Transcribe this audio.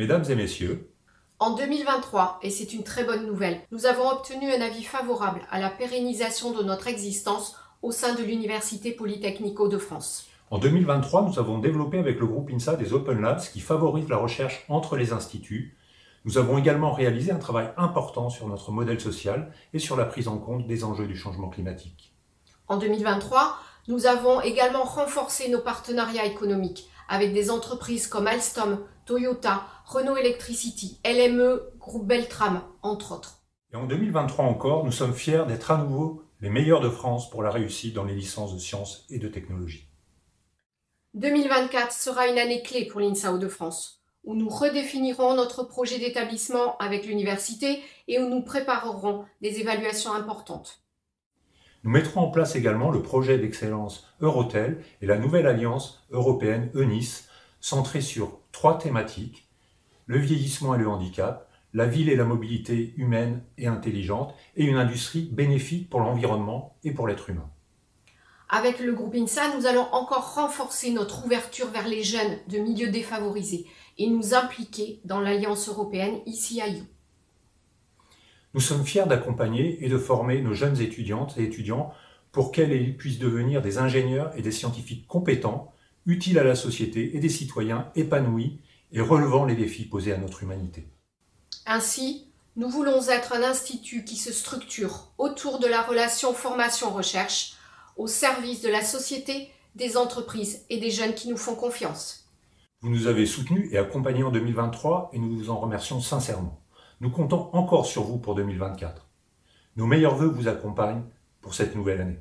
Mesdames et messieurs, En 2023, et c'est une très bonne nouvelle, nous avons obtenu un avis favorable à la pérennisation de notre existence au sein de l'Université Polytechnique de France. en 2023, nous avons développé avec le groupe INSA des Open Labs qui favorisent la recherche entre les instituts. Nous avons également réalisé un travail important sur notre modèle social et sur la prise en compte des enjeux du changement climatique. En 2023, nous avons également renforcé nos partenariats économiques avec des entreprises comme Alstom, Toyota, Renault Electricity, LME, Groupe Beltram, entre autres. Et en 2023 encore, nous sommes fiers d'être à nouveau les meilleurs de France pour la réussite dans les licences de sciences et de technologie. 2024 sera une année clé pour l'INSAO de France, où nous redéfinirons notre projet d'établissement avec l'université et où nous préparerons des évaluations importantes. Nous mettrons en place également le projet d'excellence Eurotel et la nouvelle alliance européenne EUNIS, centrée sur trois thématiques, le vieillissement et le handicap, la ville et la mobilité humaine et intelligente, et une industrie bénéfique pour l'environnement et pour l'être humain. Avec le groupe INSA, nous allons encore renforcer notre ouverture vers les jeunes de milieux défavorisés et nous impliquer dans l'Alliance européenne ICIU. Nous sommes fiers d'accompagner et de former nos jeunes étudiantes et étudiants pour qu'elles puissent devenir des ingénieurs et des scientifiques compétents, utiles à la société et des citoyens épanouis et relevant les défis posés à notre humanité. Ainsi, nous voulons être un institut qui se structure autour de la relation formation-recherche au service de la société, des entreprises et des jeunes qui nous font confiance. Vous nous avez soutenus et accompagnés en 2023 et nous vous en remercions sincèrement. Nous comptons encore sur vous pour 2024. Nos meilleurs voeux vous accompagnent pour cette nouvelle année.